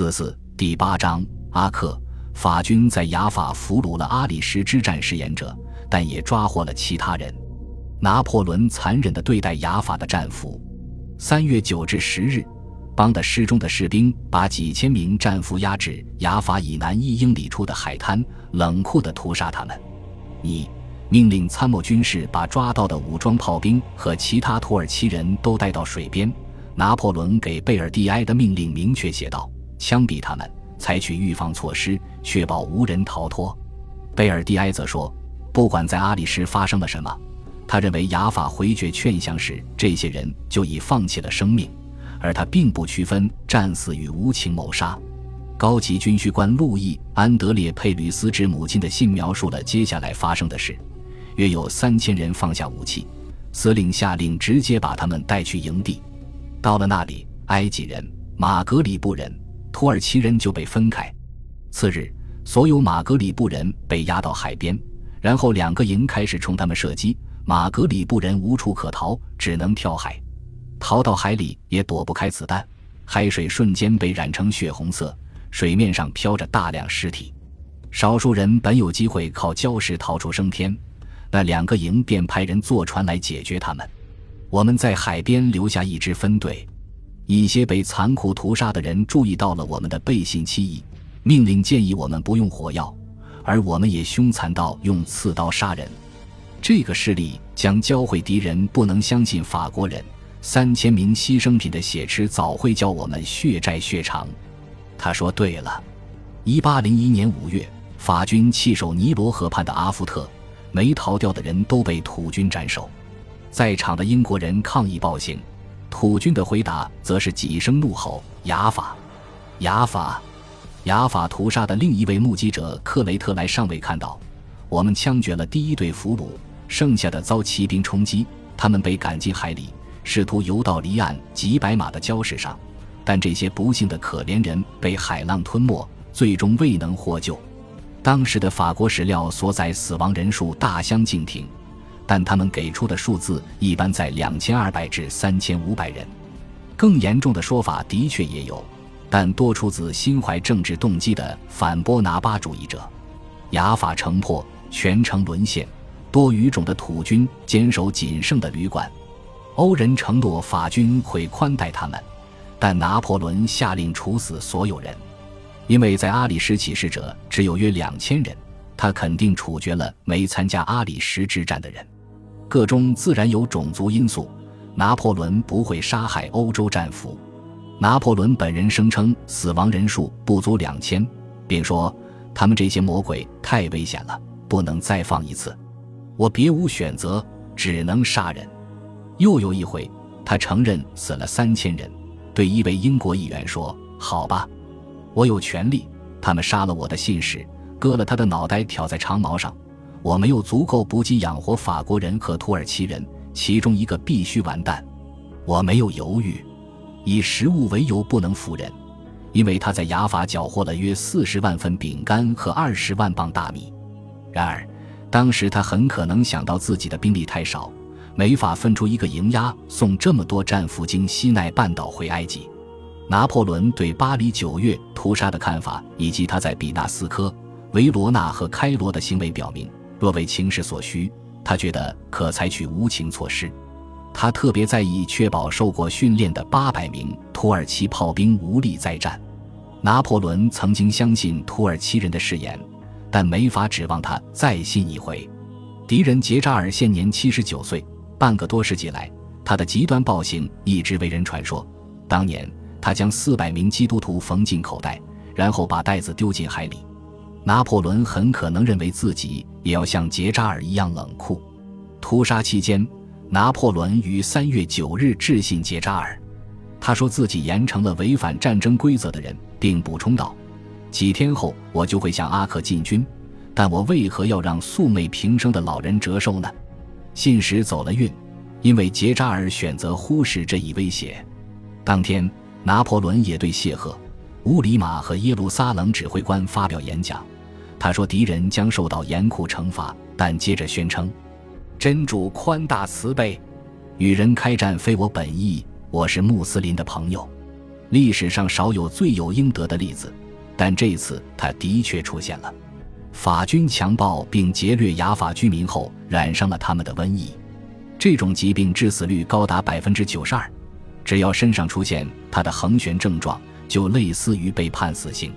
四四第八章阿克法军在雅法俘虏了阿里什之战饰演者，但也抓获了其他人。拿破仑残忍地对待雅法的战俘。三月九至十日，邦的失踪的士兵把几千名战俘押至雅法以南一英里处的海滩，冷酷地屠杀他们。你命令参谋军士把抓到的武装炮兵和其他土耳其人都带到水边。拿破仑给贝尔蒂埃的命令明确写道。枪毙他们，采取预防措施，确保无人逃脱。贝尔蒂埃则说：“不管在阿里什发生了什么，他认为雅法回绝劝降时，这些人就已放弃了生命，而他并不区分战死与无情谋杀。”高级军需官路易·安德烈·佩吕斯之母亲的信描述了接下来发生的事：约有三千人放下武器，司令下令直接把他们带去营地。到了那里，埃及人、马格里布人。土耳其人就被分开。次日，所有马格里布人被押到海边，然后两个营开始冲他们射击。马格里布人无处可逃，只能跳海。逃到海里也躲不开子弹，海水瞬间被染成血红色，水面上飘着大量尸体。少数人本有机会靠礁石逃出升天，那两个营便派人坐船来解决他们。我们在海边留下一支分队。一些被残酷屠杀的人注意到了我们的背信弃义，命令建议我们不用火药，而我们也凶残到用刺刀杀人。这个事例将教会敌人不能相信法国人。三千名牺牲品的血池早会叫我们血债血偿。他说对了。一八零一年五月，法军弃守尼罗河畔的阿夫特，没逃掉的人都被土军斩首。在场的英国人抗议暴行。土军的回答则是几声怒吼：“雅法，雅法，雅法！”屠杀的另一位目击者克雷特莱尚未看到，我们枪决了第一队俘虏，剩下的遭骑兵冲击，他们被赶进海里，试图游到离岸几百码的礁石上，但这些不幸的可怜人被海浪吞没，最终未能获救。当时的法国史料所载死亡人数大相径庭。但他们给出的数字一般在两千二百至三千五百人，更严重的说法的确也有，但多出自心怀政治动机的反波拿巴主义者。雅法城破，全城沦陷，多语种的土军坚守仅剩的旅馆。欧人承诺法军会宽待他们，但拿破仑下令处死所有人，因为在阿里什起事者只有约两千人，他肯定处决了没参加阿里什之战的人。个中自然有种族因素，拿破仑不会杀害欧洲战俘。拿破仑本人声称死亡人数不足两千，并说他们这些魔鬼太危险了，不能再放一次。我别无选择，只能杀人。又有一回，他承认死了三千人，对一位英国议员说：“好吧，我有权利。他们杀了我的信使，割了他的脑袋，挑在长矛上。”我没有足够补给养活法国人和土耳其人，其中一个必须完蛋。我没有犹豫，以食物为由不能服人，因为他在雅法缴获了约四十万份饼干和二十万磅大米。然而，当时他很可能想到自己的兵力太少，没法分出一个营押送这么多战俘经西奈半岛回埃及。拿破仑对巴黎九月屠杀的看法，以及他在比纳斯科、维罗纳和开罗的行为表明。若为情势所需，他觉得可采取无情措施。他特别在意确保受过训练的八百名土耳其炮兵无力再战。拿破仑曾经相信土耳其人的誓言，但没法指望他再信一回。敌人杰扎尔现年七十九岁，半个多世纪来，他的极端暴行一直为人传说。当年，他将四百名基督徒缝进口袋，然后把袋子丢进海里。拿破仑很可能认为自己也要像杰扎尔一样冷酷。屠杀期间，拿破仑于三月九日致信杰扎尔，他说自己严惩了违反战争规则的人，并补充道：“几天后我就会向阿克进军，但我为何要让素昧平生的老人折寿呢？”信使走了运，因为杰扎尔选择忽视这一威胁。当天，拿破仑也对谢赫。乌里马和耶路撒冷指挥官发表演讲，他说敌人将受到严酷惩罚，但接着宣称：“真主宽大慈悲，与人开战非我本意。我是穆斯林的朋友。”历史上少有罪有应得的例子，但这次他的确出现了。法军强暴并劫掠雅法居民后，染上了他们的瘟疫。这种疾病致死率高达百分之九十二，只要身上出现他的横旋症状，就类似于被判死刑。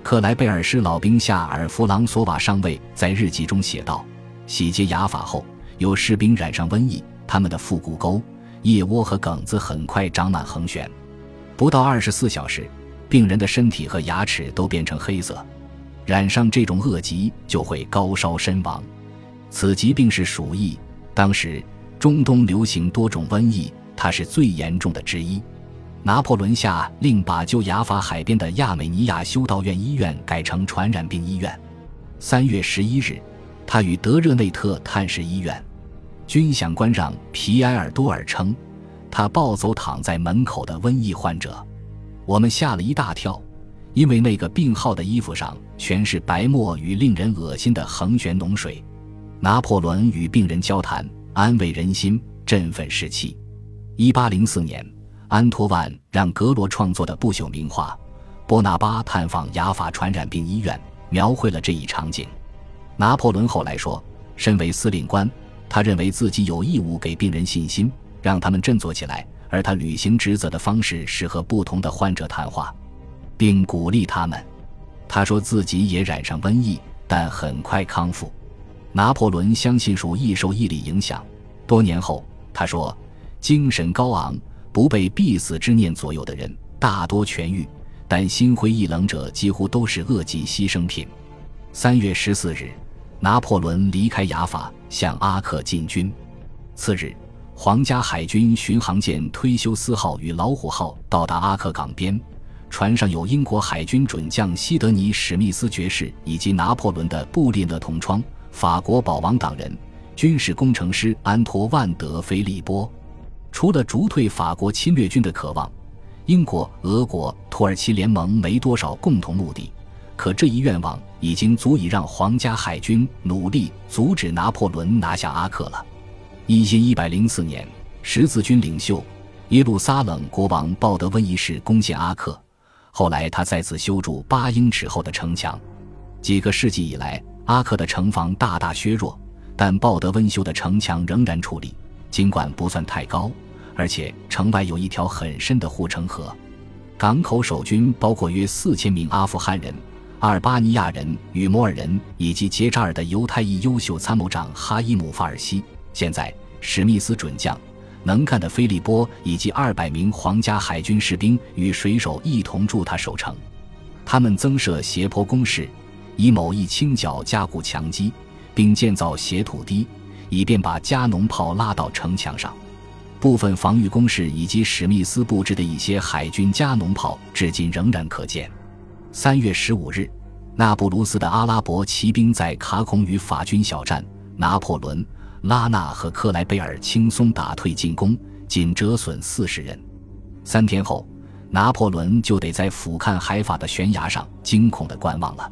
克莱贝尔师老兵夏尔·弗朗索瓦上尉在日记中写道：“洗劫雅法后，有士兵染上瘟疫，他们的腹股沟、腋窝和梗子很快长满横旋。不到二十四小时，病人的身体和牙齿都变成黑色。染上这种恶疾就会高烧身亡。此疾病是鼠疫，当时中东流行多种瘟疫，它是最严重的之一。”拿破仑下令把旧雅法海边的亚美尼亚修道院医院改成传染病医院。三月十一日，他与德热内特探视医院，军饷官让皮埃尔多尔称，他抱走躺在门口的瘟疫患者。我们吓了一大跳，因为那个病号的衣服上全是白沫与令人恶心的横旋脓水。拿破仑与病人交谈，安慰人心，振奋士气。一八零四年。安托万让格罗创作的不朽名画《波拿巴探访雅法传染病医院》描绘了这一场景。拿破仑后来说，身为司令官，他认为自己有义务给病人信心，让他们振作起来。而他履行职责的方式是和不同的患者谈话，并鼓励他们。他说自己也染上瘟疫，但很快康复。拿破仑相信属易受毅力影响。多年后，他说：“精神高昂。”不被必死之念左右的人大多痊愈，但心灰意冷者几乎都是恶疾牺牲品。三月十四日，拿破仑离开雅法，向阿克进军。次日，皇家海军巡航舰推修斯号与老虎号到达阿克港边，船上有英国海军准将西德尼·史密斯爵士以及拿破仑的布列勒同窗、法国保王党人、军事工程师安托万·德·菲利波。除了逐退法国侵略军的渴望，英国、俄国、土耳其联盟没多少共同目的。可这一愿望已经足以让皇家海军努力阻止拿破仑拿下阿克了。一千一百零四年，十字军领袖耶路撒冷国王鲍德温一世攻陷阿克，后来他再次修筑八英尺厚的城墙。几个世纪以来，阿克的城防大大削弱，但鲍德温修的城墙仍然矗立，尽管不算太高。而且城外有一条很深的护城河，港口守军包括约四千名阿富汗人、阿尔巴尼亚人与摩尔人，以及杰扎尔的犹太裔优秀参谋长哈伊姆·法尔西。现在，史密斯准将、能干的菲利波以及二百名皇家海军士兵与水手一同助他守城。他们增设斜坡工事，以某一倾角加固墙基，并建造斜土堤，以便把加农炮拉到城墙上。部分防御工事以及史密斯布置的一些海军加农炮，至今仍然可见。三月十五日，那不鲁斯的阿拉伯骑兵在卡孔与法军小战，拿破仑、拉纳和克莱贝尔轻松打退进攻，仅折损四十人。三天后，拿破仑就得在俯瞰海法的悬崖上惊恐地观望了。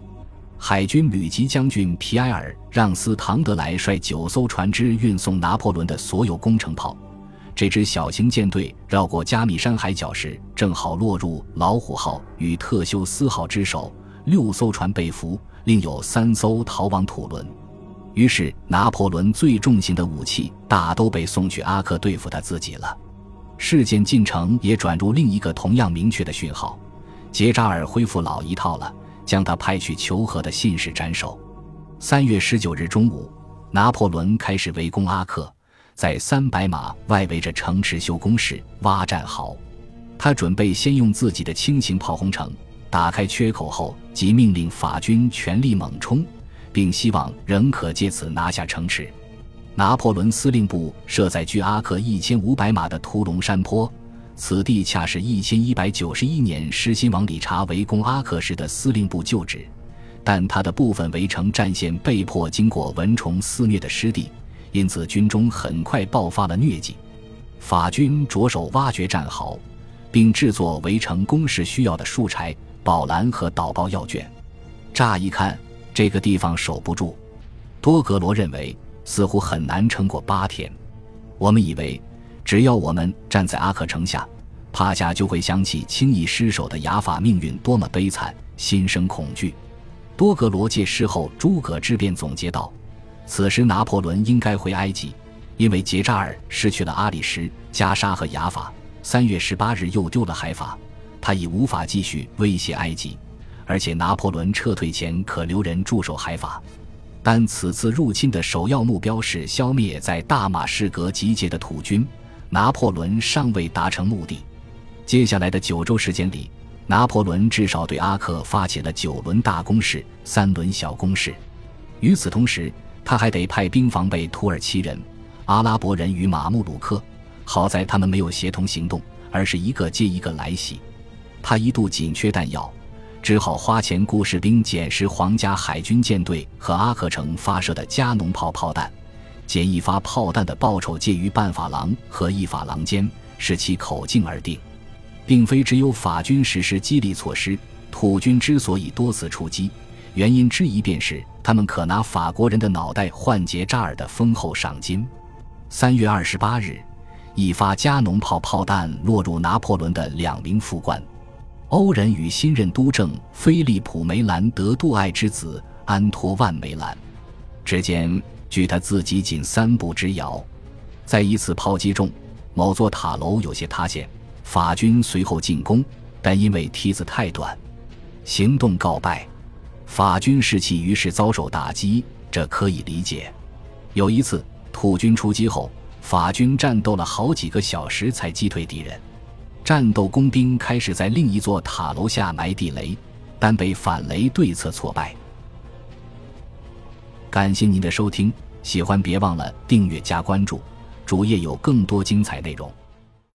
海军旅级将军皮埃尔·让斯唐德莱率九艘船只运送拿破仑的所有工程炮。这支小型舰队绕过加密山海角时，正好落入老虎号与特修斯号之手。六艘船被俘，另有三艘逃往土伦。于是，拿破仑最重型的武器大都被送去阿克对付他自己了。事件进程也转入另一个同样明确的讯号：杰扎尔恢复老一套了，将他派去求和的信使斩首。三月十九日中午，拿破仑开始围攻阿克。在三百码外围着城池修工事挖战壕，他准备先用自己的轻型炮轰城，打开缺口后即命令法军全力猛冲，并希望仍可借此拿下城池。拿破仑司令部设在距阿克一千五百码的屠龙山坡，此地恰是一千一百九十一年狮心王理查围攻阿克时的司令部旧址，但他的部分围城战线被迫经过蚊虫肆虐的湿地。因此，军中很快爆发了疟疾。法军着手挖掘战壕，并制作围城工事需要的树柴、宝蓝和导爆药卷。乍一看，这个地方守不住。多格罗认为，似乎很难撑过八天。我们以为，只要我们站在阿克城下，帕夏就会想起轻易失守的雅法命运多么悲惨，心生恐惧。多格罗借事后诸葛之辩总结道：“此时拿破仑应该回埃及，因为杰扎尔失去了阿里什、加沙和雅法，三月十八日又丢了海法，他已无法继续威胁埃及。而且拿破仑撤退前可留人驻守海法，但此次入侵的首要目标是消灭在大马士革集结的土军，拿破仑尚未达成目的。接下来的九周时间里。”拿破仑至少对阿克发起了九轮大攻势、三轮小攻势。与此同时，他还得派兵防备土耳其人、阿拉伯人与马穆鲁克。好在他们没有协同行动，而是一个接一个来袭。他一度紧缺弹药，只好花钱雇士兵捡拾皇家海军舰队和阿克城发射的加农炮炮弹。捡一发炮弹的报酬介于半法郎和一法郎间，视其口径而定。并非只有法军实施激励措施，土军之所以多次出击，原因之一便是他们可拿法国人的脑袋换杰扎尔的丰厚赏金。三月二十八日，一发加农炮炮弹落入拿破仑的两名副官，欧人与新任督政菲利普·梅兰德杜艾之子安托万·梅兰之间，距他自己仅三步之遥。在一次炮击中，某座塔楼有些塌陷。法军随后进攻，但因为梯子太短，行动告败。法军士气于是遭受打击，这可以理解。有一次，土军出击后，法军战斗了好几个小时才击退敌人。战斗工兵开始在另一座塔楼下埋地雷，但被反雷对策挫败。感谢您的收听，喜欢别忘了订阅加关注，主页有更多精彩内容。